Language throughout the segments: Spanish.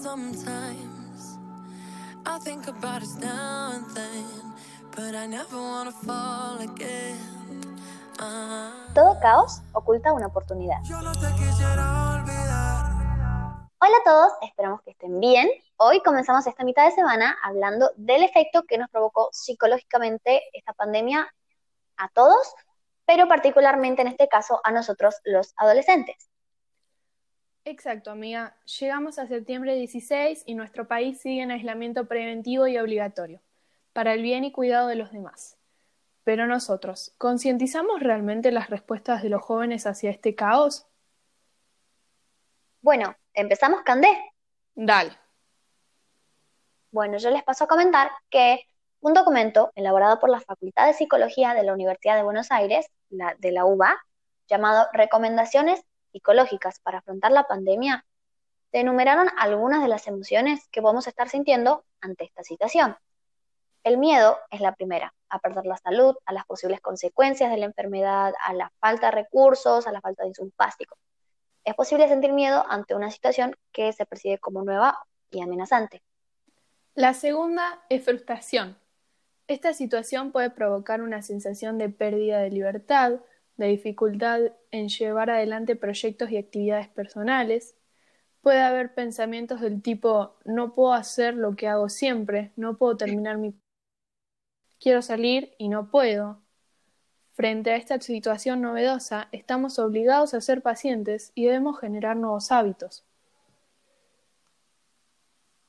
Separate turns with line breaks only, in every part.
sometimes. I think about us now and then, but I never wanna fall again. Ah.
Todo caos oculta una oportunidad.
Yo no te quisiera olvidar.
Hola a todos, esperamos que estén bien. Hoy comenzamos esta mitad de semana hablando del efecto que nos provocó psicológicamente esta pandemia a todos, pero particularmente en este caso a nosotros los adolescentes.
Exacto, amiga. Llegamos a septiembre 16 y nuestro país sigue en aislamiento preventivo y obligatorio, para el bien y cuidado de los demás. Pero nosotros, ¿concientizamos realmente las respuestas de los jóvenes hacia este caos?
Bueno, empezamos, Candé.
Dale.
Bueno, yo les paso a comentar que un documento elaborado por la Facultad de Psicología de la Universidad de Buenos Aires, la, de la UBA, llamado Recomendaciones psicológicas para afrontar la pandemia, se enumeraron algunas de las emociones que podemos estar sintiendo ante esta situación. El miedo es la primera, a perder la salud, a las posibles consecuencias de la enfermedad, a la falta de recursos, a la falta de insumos básicos. Es posible sentir miedo ante una situación que se percibe como nueva y amenazante.
La segunda es frustración. Esta situación puede provocar una sensación de pérdida de libertad, de dificultad en llevar adelante proyectos y actividades personales. Puede haber pensamientos del tipo no puedo hacer lo que hago siempre, no puedo terminar mi... Quiero salir y no puedo. Frente a esta situación novedosa, estamos obligados a ser pacientes y debemos generar nuevos hábitos.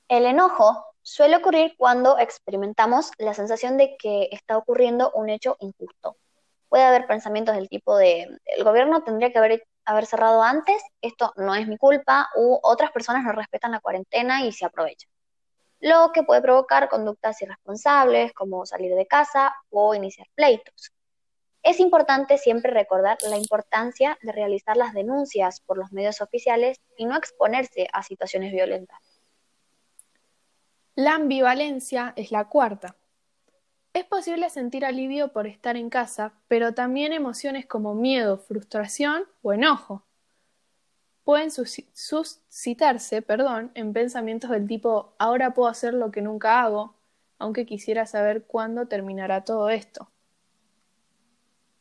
El enojo suele ocurrir cuando experimentamos la sensación de que está ocurriendo un hecho injusto. Puede haber pensamientos del tipo de el gobierno tendría que haber, haber cerrado antes, esto no es mi culpa, u otras personas no respetan la cuarentena y se aprovechan. Lo que puede provocar conductas irresponsables como salir de casa o iniciar pleitos. Es importante siempre recordar la importancia de realizar las denuncias por los medios oficiales y no exponerse a situaciones violentas.
La ambivalencia es la cuarta. Es posible sentir alivio por estar en casa, pero también emociones como miedo, frustración o enojo. Pueden suscitarse, perdón, en pensamientos del tipo ahora puedo hacer lo que nunca hago, aunque quisiera saber cuándo terminará todo esto.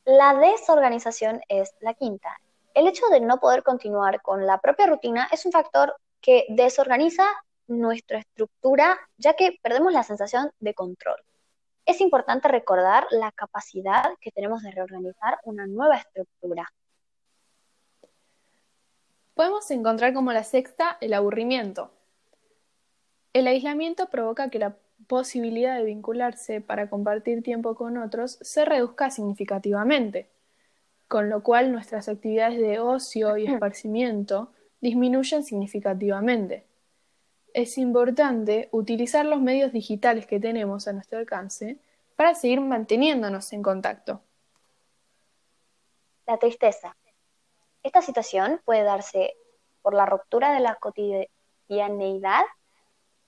La desorganización es la quinta. El hecho de no poder continuar con la propia rutina es un factor que desorganiza nuestra estructura, ya que perdemos la sensación de control. Es importante recordar la capacidad que tenemos de reorganizar una nueva estructura.
Podemos encontrar como la sexta el aburrimiento. El aislamiento provoca que la posibilidad de vincularse para compartir tiempo con otros se reduzca significativamente, con lo cual nuestras actividades de ocio y esparcimiento disminuyen significativamente. Es importante utilizar los medios digitales que tenemos a nuestro alcance para seguir manteniéndonos en contacto.
La tristeza. Esta situación puede darse por la ruptura de la cotidianeidad,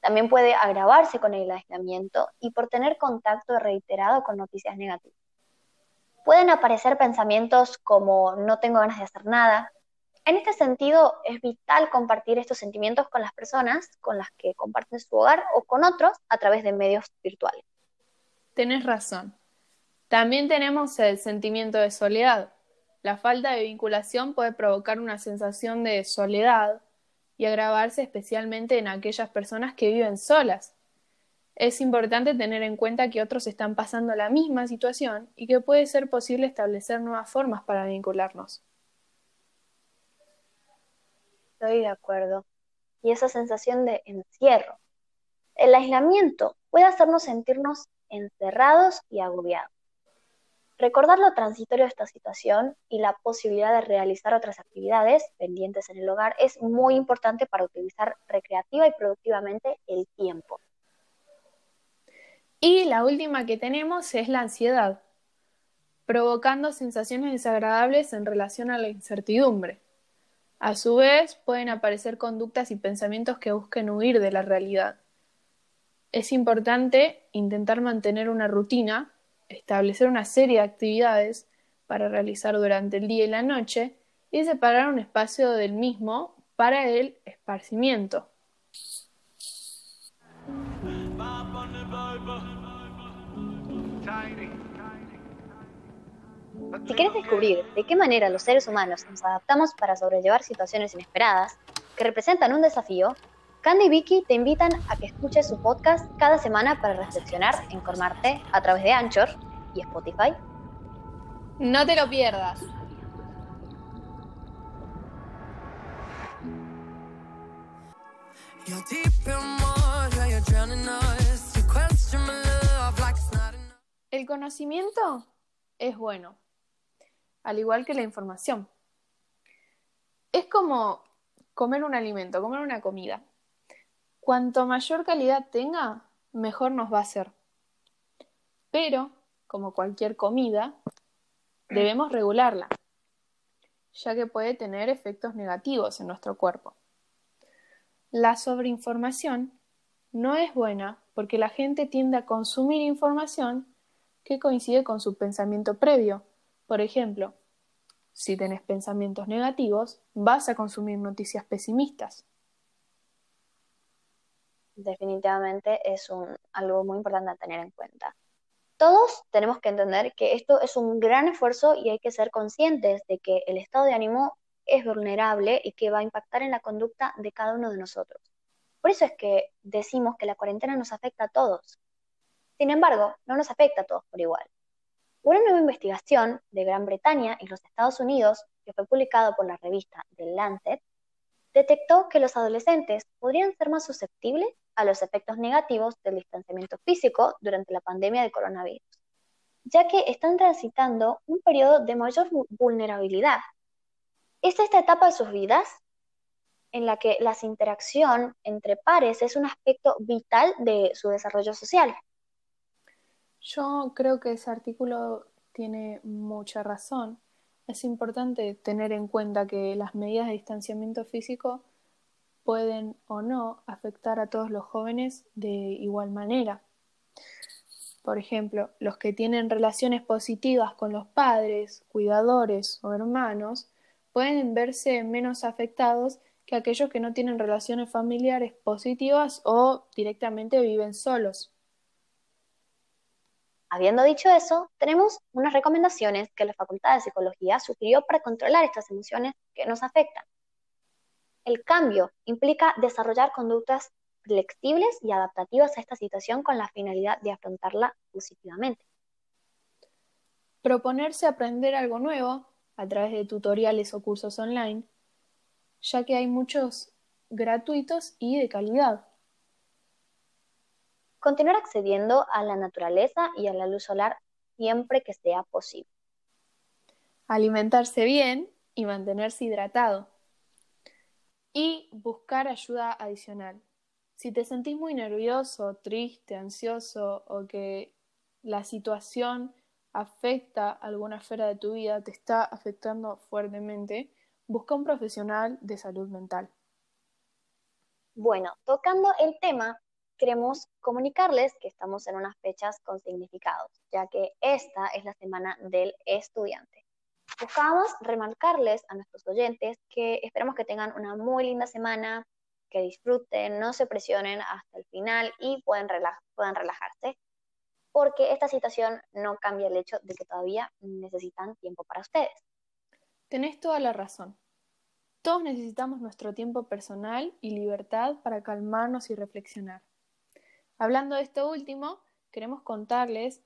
también puede agravarse con el aislamiento y por tener contacto reiterado con noticias negativas. Pueden aparecer pensamientos como no tengo ganas de hacer nada, en este sentido, es vital compartir estos sentimientos con las personas con las que comparten su hogar o con otros a través de medios virtuales.
Tenés razón. También tenemos el sentimiento de soledad. La falta de vinculación puede provocar una sensación de soledad y agravarse especialmente en aquellas personas que viven solas. Es importante tener en cuenta que otros están pasando la misma situación y que puede ser posible establecer nuevas formas para vincularnos
estoy de acuerdo. Y esa sensación de encierro. El aislamiento puede hacernos sentirnos encerrados y agobiados. Recordar lo transitorio de esta situación y la posibilidad de realizar otras actividades pendientes en el hogar es muy importante para utilizar recreativa y productivamente el tiempo.
Y la última que tenemos es la ansiedad, provocando sensaciones desagradables en relación a la incertidumbre. A su vez, pueden aparecer conductas y pensamientos que busquen huir de la realidad. Es importante intentar mantener una rutina, establecer una serie de actividades para realizar durante el día y la noche y separar un espacio del mismo para el esparcimiento.
Si quieres descubrir de qué manera los seres humanos nos adaptamos para sobrellevar situaciones inesperadas que representan un desafío, Candy y Vicky te invitan a que escuches su podcast cada semana para reflexionar e informarte a través de Anchor y Spotify.
No te lo pierdas. El conocimiento es bueno, al igual que la información. Es como comer un alimento, comer una comida. Cuanto mayor calidad tenga, mejor nos va a ser. Pero, como cualquier comida, debemos regularla, ya que puede tener efectos negativos en nuestro cuerpo. La sobreinformación no es buena porque la gente tiende a consumir información que coincide con su pensamiento previo. Por ejemplo, si tenés pensamientos negativos, vas a consumir noticias pesimistas.
Definitivamente es algo muy importante a tener en cuenta. Todos tenemos que entender que esto es un gran esfuerzo y hay que ser conscientes de que el estado de ánimo es vulnerable y que va a impactar en la conducta de cada uno de nosotros. Por eso es que decimos que la cuarentena nos afecta a todos. Sin embargo, no nos afecta a todos por igual. Una nueva investigación de Gran Bretaña y los Estados Unidos, que fue publicado por la revista The Lancet, detectó que los adolescentes podrían ser más susceptibles a los efectos negativos del distanciamiento físico durante la pandemia de coronavirus, ya que están transitando un periodo de mayor vulnerabilidad es esta etapa de sus vidas en la que la interacción entre pares es un aspecto vital de su desarrollo social.
Yo creo que ese artículo tiene mucha razón. Es importante tener en cuenta que las medidas de distanciamiento físico pueden o no afectar a todos los jóvenes de igual manera. Por ejemplo, los que tienen relaciones positivas con los padres, cuidadores o hermanos pueden verse menos afectados que aquellos que no tienen relaciones familiares positivas o directamente viven solos.
Habiendo dicho eso, tenemos unas recomendaciones que la Facultad de Psicología sugirió para controlar estas emociones que nos afectan. El cambio implica desarrollar conductas flexibles y adaptativas a esta situación con la finalidad de afrontarla positivamente.
Proponerse aprender algo nuevo a través de tutoriales o cursos online, ya que hay muchos gratuitos y de calidad.
Continuar accediendo a la naturaleza y a la luz solar siempre que sea posible.
Alimentarse bien y mantenerse hidratado. Y buscar ayuda adicional. Si te sentís muy nervioso, triste, ansioso o que la situación afecta alguna esfera de tu vida, te está afectando fuertemente, busca un profesional de salud mental.
Bueno, tocando el tema, queremos comunicarles que estamos en unas fechas con significados, ya que esta es la semana del estudiante. Buscamos remarcarles a nuestros oyentes que esperamos que tengan una muy linda semana, que disfruten, no se presionen hasta el final y pueden, puedan relajarse porque esta situación no cambia el hecho de que todavía necesitan tiempo para ustedes.
Tenés toda la razón. Todos necesitamos nuestro tiempo personal y libertad para calmarnos y reflexionar. Hablando de esto último, queremos contarles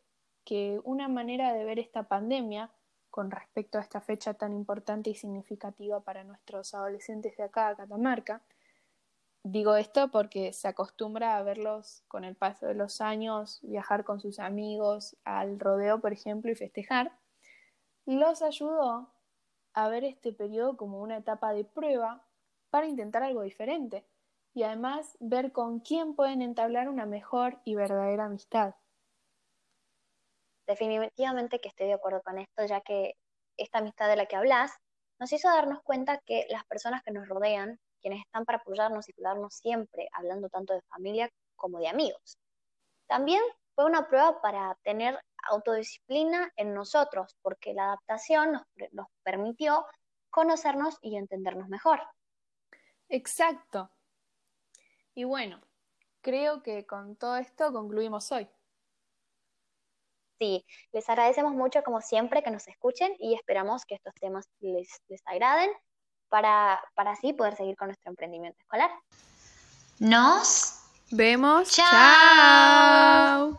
que una manera de ver esta pandemia con respecto a esta fecha tan importante y significativa para nuestros adolescentes de acá, Catamarca, Digo esto porque se acostumbra a verlos con el paso de los años, viajar con sus amigos al rodeo, por ejemplo, y festejar. Los ayudó a ver este periodo como una etapa de prueba para intentar algo diferente y además ver con quién pueden entablar una mejor y verdadera amistad.
Definitivamente que estoy de acuerdo con esto, ya que esta amistad de la que hablas nos hizo darnos cuenta que las personas que nos rodean quienes están para apoyarnos y cuidarnos siempre, hablando tanto de familia como de amigos. También fue una prueba para tener autodisciplina en nosotros, porque la adaptación nos, nos permitió conocernos y entendernos mejor.
Exacto. Y bueno, creo que con todo esto concluimos hoy.
Sí, les agradecemos mucho como siempre que nos escuchen y esperamos que estos temas les, les agraden para, para así poder seguir con nuestro emprendimiento escolar.
Nos
vemos.
Chao.
Chao.